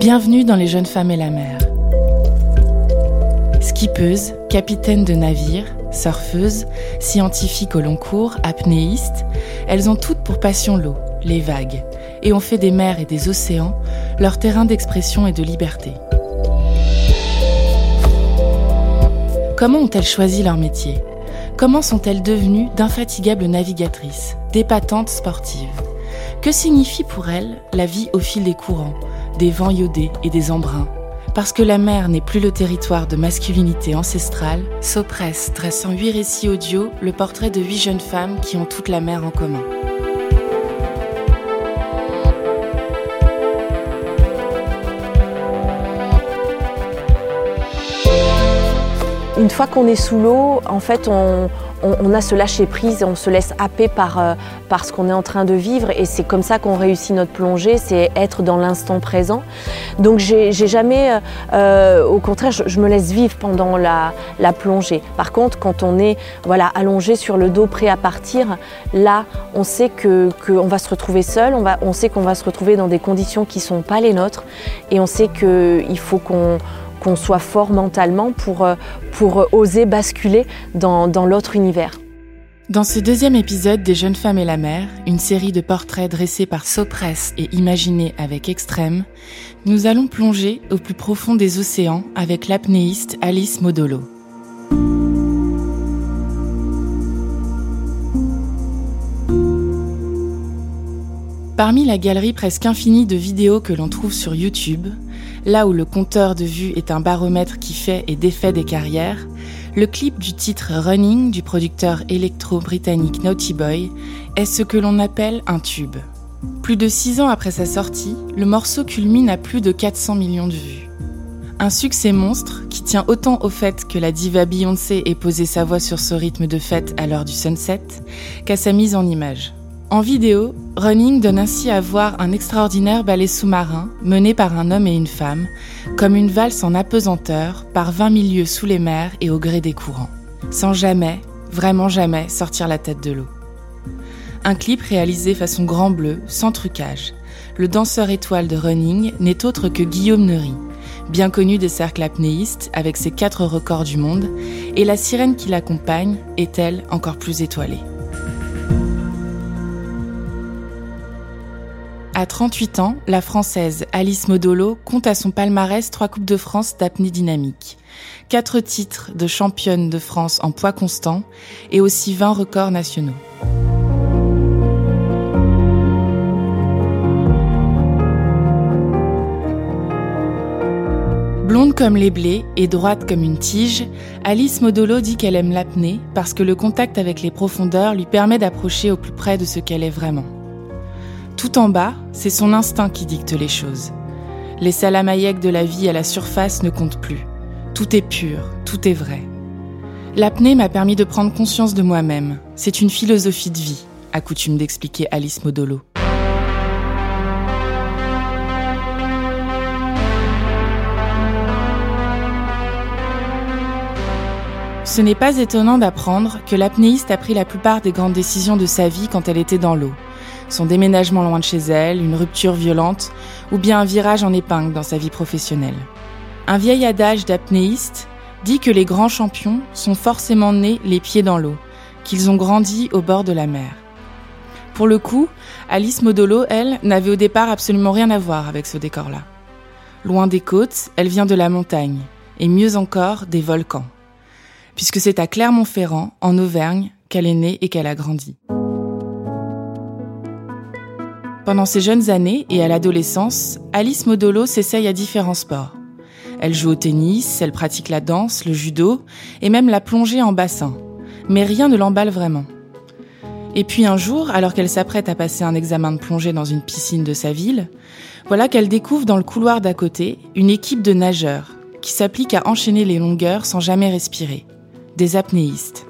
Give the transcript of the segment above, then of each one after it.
Bienvenue dans Les Jeunes Femmes et la Mer. Skippeuse, capitaine de navire, surfeuse, scientifique au long cours, apnéiste, elles ont toutes pour passion l'eau, les vagues, et ont fait des mers et des océans leur terrain d'expression et de liberté. Comment ont-elles choisi leur métier? Comment sont-elles devenues d'infatigables navigatrices, d'épatantes sportives? Que signifie pour elles la vie au fil des courants des vents iodés et des embruns? Parce que la mer n'est plus le territoire de masculinité ancestrale, Sopress dresse huit récits audio le portrait de huit jeunes femmes qui ont toute la mer en commun. Une fois qu'on est sous l'eau, en fait, on, a ce lâcher prise, on se laisse happer par, euh, par ce qu'on est en train de vivre et c'est comme ça qu'on réussit notre plongée, c'est être dans l'instant présent. Donc j'ai jamais, euh, euh, au contraire, je, me laisse vivre pendant la, plongée. Par contre, quand on est voilà, allongé sur le dos, prêt à partir, là, on sait qu'on que va se retrouver seul, on, va, on sait qu'on va se retrouver dans des conditions qui ne sont pas les nôtres et on sait qu'il faut qu'on qu'on soit fort mentalement pour, euh, pour oser basculer dans, dans l'autre univers. Dans ce deuxième épisode des Jeunes femmes et la mer, une série de portraits dressés par Sopress et imaginés avec extrême, nous allons plonger au plus profond des océans avec l'apnéiste Alice Modolo. Parmi la galerie presque infinie de vidéos que l'on trouve sur YouTube, Là où le compteur de vues est un baromètre qui fait et défait des carrières, le clip du titre Running du producteur électro-britannique Naughty Boy est ce que l'on appelle un tube. Plus de six ans après sa sortie, le morceau culmine à plus de 400 millions de vues. Un succès monstre qui tient autant au fait que la diva Beyoncé ait posé sa voix sur ce rythme de fête à l'heure du sunset qu'à sa mise en image. En vidéo, Running donne ainsi à voir un extraordinaire ballet sous-marin mené par un homme et une femme, comme une valse en apesanteur par 20 milieux sous les mers et au gré des courants, sans jamais, vraiment jamais, sortir la tête de l'eau. Un clip réalisé façon grand bleu, sans trucage. Le danseur étoile de Running n'est autre que Guillaume Neury, bien connu des cercles apnéistes avec ses quatre records du monde, et la sirène qui l'accompagne est elle encore plus étoilée. À 38 ans, la Française Alice Modolo compte à son palmarès trois Coupes de France d'apnée dynamique, quatre titres de championne de France en poids constant et aussi 20 records nationaux. Blonde comme les blés et droite comme une tige, Alice Modolo dit qu'elle aime l'apnée parce que le contact avec les profondeurs lui permet d'approcher au plus près de ce qu'elle est vraiment. Tout en bas, c'est son instinct qui dicte les choses. Les salamaillecs de la vie à la surface ne comptent plus. Tout est pur, tout est vrai. L'apnée m'a permis de prendre conscience de moi-même. C'est une philosophie de vie, a coutume d'expliquer Alice Modolo. Ce n'est pas étonnant d'apprendre que l'apnéiste a pris la plupart des grandes décisions de sa vie quand elle était dans l'eau son déménagement loin de chez elle, une rupture violente ou bien un virage en épingle dans sa vie professionnelle. Un vieil adage d'apnéiste dit que les grands champions sont forcément nés les pieds dans l'eau, qu'ils ont grandi au bord de la mer. Pour le coup, Alice Modolo, elle, n'avait au départ absolument rien à voir avec ce décor-là. Loin des côtes, elle vient de la montagne, et mieux encore des volcans, puisque c'est à Clermont-Ferrand, en Auvergne, qu'elle est née et qu'elle a grandi. Pendant ses jeunes années et à l'adolescence, Alice Modolo s'essaye à différents sports. Elle joue au tennis, elle pratique la danse, le judo et même la plongée en bassin. Mais rien ne l'emballe vraiment. Et puis un jour, alors qu'elle s'apprête à passer un examen de plongée dans une piscine de sa ville, voilà qu'elle découvre dans le couloir d'à côté une équipe de nageurs qui s'appliquent à enchaîner les longueurs sans jamais respirer. Des apnéistes.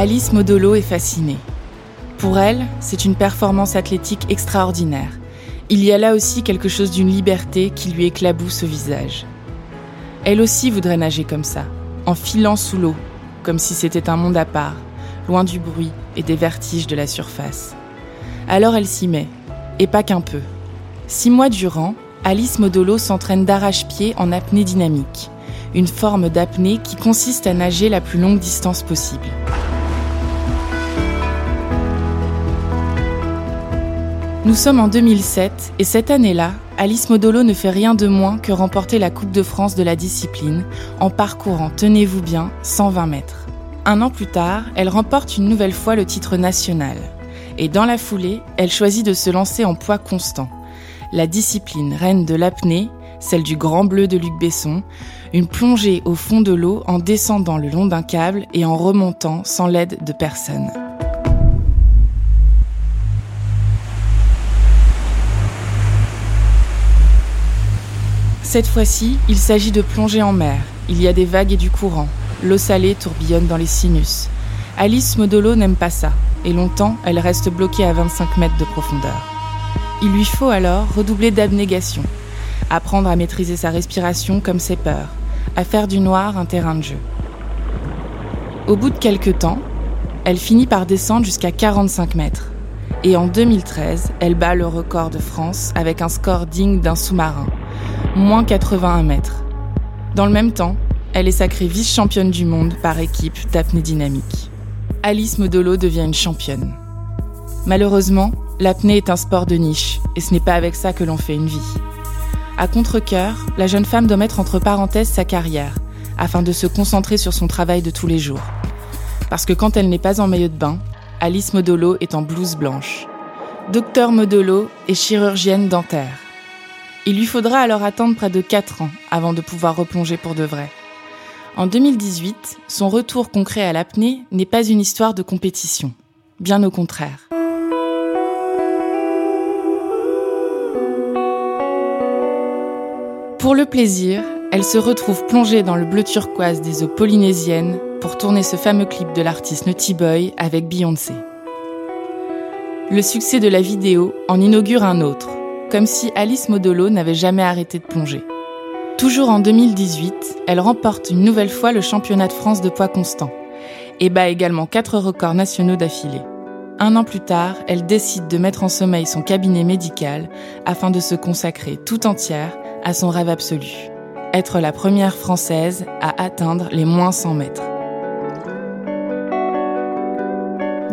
Alice Modolo est fascinée. Pour elle, c'est une performance athlétique extraordinaire Il y a là aussi quelque chose d'une liberté qui lui éclabousse au visage. Elle aussi voudrait nager comme ça, en filant sous l'eau, comme si c'était un monde à part, loin du bruit et des vertiges de la surface. Alors elle s'y met, et pas qu'un peu. Six mois durant, Alice Modolo s'entraîne d'arrache-pied en apnée dynamique, une forme d'apnée qui consiste à nager la plus longue distance possible. Nous sommes en 2007 et cette année-là, Alice Modolo ne fait rien de moins que remporter la Coupe de France de la discipline en parcourant, tenez-vous bien, 120 mètres. Un an plus tard, elle remporte une nouvelle fois le titre national. Et dans la foulée, elle choisit de se lancer en poids constant. La discipline reine de l'apnée, celle du Grand Bleu de Luc Besson, une plongée au fond de l'eau en descendant le long d'un câble et en remontant sans l'aide de personne. Cette fois-ci, il s'agit de plonger en mer. Il y a des vagues et du courant. L'eau salée tourbillonne dans les sinus. Alice Modolo n'aime pas ça, et longtemps, elle reste bloquée à 25 mètres de profondeur. Il lui faut alors redoubler d'abnégation, apprendre à maîtriser sa respiration comme ses peurs, à faire du noir un terrain de jeu. Au bout de quelques temps, elle finit par descendre jusqu'à 45 mètres. Et en 2013, elle bat le record de France avec un score digne d'un sous-marin, moins 81 mètres. Dans le même temps, elle est sacrée vice-championne du monde par équipe d'apnée dynamique. Alice Modolo devient une championne. Malheureusement, l'apnée est un sport de niche et ce n'est pas avec ça que l'on fait une vie. À contre-coeur, la jeune femme doit mettre entre parenthèses sa carrière afin de se concentrer sur son travail de tous les jours. Parce que quand elle n'est pas en maillot de bain, Alice Modolo est en blouse blanche. Docteur Modolo est chirurgienne dentaire. Il lui faudra alors attendre près de 4 ans avant de pouvoir replonger pour de vrai. En 2018, son retour concret à l'apnée n'est pas une histoire de compétition, bien au contraire. Pour le plaisir, elle se retrouve plongée dans le bleu turquoise des eaux polynésiennes pour tourner ce fameux clip de l'artiste Naughty Boy avec Beyoncé. Le succès de la vidéo en inaugure un autre, comme si Alice Modolo n'avait jamais arrêté de plonger. Toujours en 2018, elle remporte une nouvelle fois le championnat de France de poids constant et bat également quatre records nationaux d'affilée. Un an plus tard, elle décide de mettre en sommeil son cabinet médical afin de se consacrer tout entière à son rêve absolu, être la première française à atteindre les moins 100 mètres.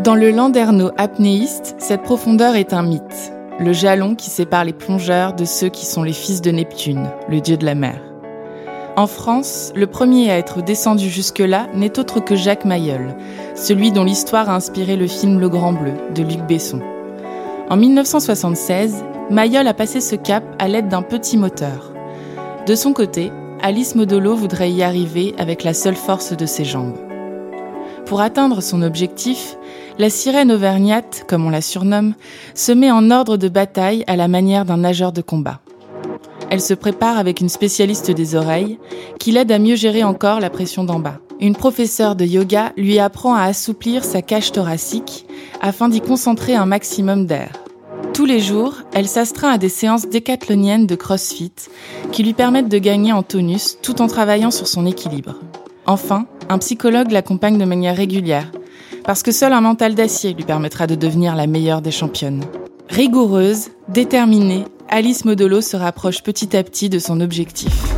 Dans le landerneau apnéiste, cette profondeur est un mythe le jalon qui sépare les plongeurs de ceux qui sont les fils de Neptune, le dieu de la mer. En France, le premier à être descendu jusque-là n'est autre que Jacques Mayol, celui dont l'histoire a inspiré le film Le Grand Bleu de Luc Besson. En 1976, Mayol a passé ce cap à l'aide d'un petit moteur. De son côté, Alice Modolo voudrait y arriver avec la seule force de ses jambes. Pour atteindre son objectif, la sirène auvergnate, comme on la surnomme, se met en ordre de bataille à la manière d'un nageur de combat. Elle se prépare avec une spécialiste des oreilles qui l'aide à mieux gérer encore la pression d'en bas. Une professeure de yoga lui apprend à assouplir sa cage thoracique afin d'y concentrer un maximum d'air. Tous les jours, elle s'astreint à des séances décathloniennes de crossfit qui lui permettent de gagner en tonus tout en travaillant sur son équilibre. Enfin, un psychologue l'accompagne de manière régulière parce que seul un mental d'acier lui permettra de devenir la meilleure des championnes. Rigoureuse, déterminée, Alice Modolo se rapproche petit à petit de son objectif.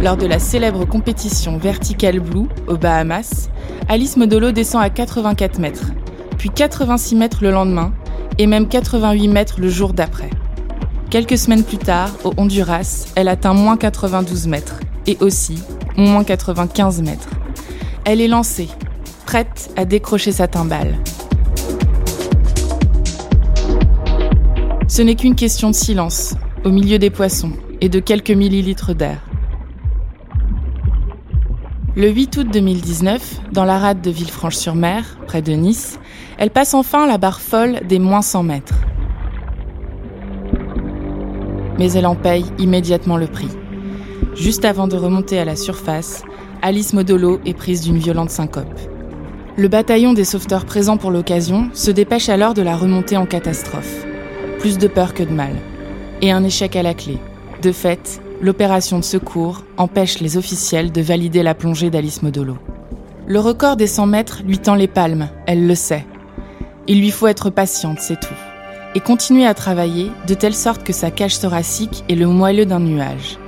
Lors de la célèbre compétition Vertical Blue aux Bahamas, Alice Modolo descend à 84 mètres, puis 86 mètres le lendemain et même 88 mètres le jour d'après. Quelques semaines plus tard, au Honduras, elle atteint moins 92 mètres et aussi moins 95 mètres. Elle est lancée, prête à décrocher sa timbale. Ce n'est qu'une question de silence, au milieu des poissons, et de quelques millilitres d'air. Le 8 août 2019, dans la rade de Villefranche-sur-Mer, près de Nice, elle passe enfin la barre folle des moins 100 mètres. Mais elle en paye immédiatement le prix. Juste avant de remonter à la surface, Alice Modolo est prise d'une violente syncope. Le bataillon des sauveteurs présents pour l'occasion se dépêche alors de la remonter en catastrophe. Plus de peur que de mal. Et un échec à la clé. De fait, l'opération de secours empêche les officiels de valider la plongée d'Alice Modolo. Le record des 100 mètres lui tend les palmes, elle le sait. Il lui faut être patiente, c'est tout. Et continuer à travailler de telle sorte que sa cage thoracique est le moelleux d'un nuage.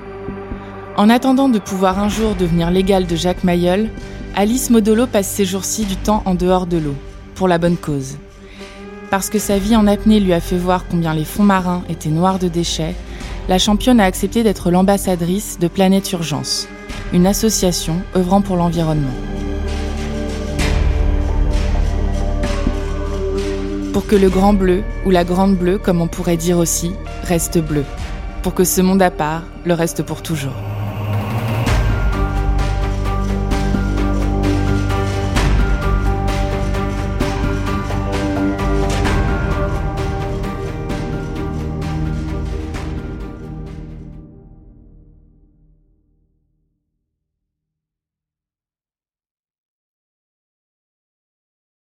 En attendant de pouvoir un jour devenir l'égale de Jacques Mayol, Alice Modolo passe ses jours-ci du temps en dehors de l'eau, pour la bonne cause. Parce que sa vie en apnée lui a fait voir combien les fonds marins étaient noirs de déchets, la championne a accepté d'être l'ambassadrice de Planète Urgence, une association œuvrant pour l'environnement. Pour que le grand bleu, ou la grande bleue comme on pourrait dire aussi, reste bleu. Pour que ce monde à part le reste pour toujours. thank you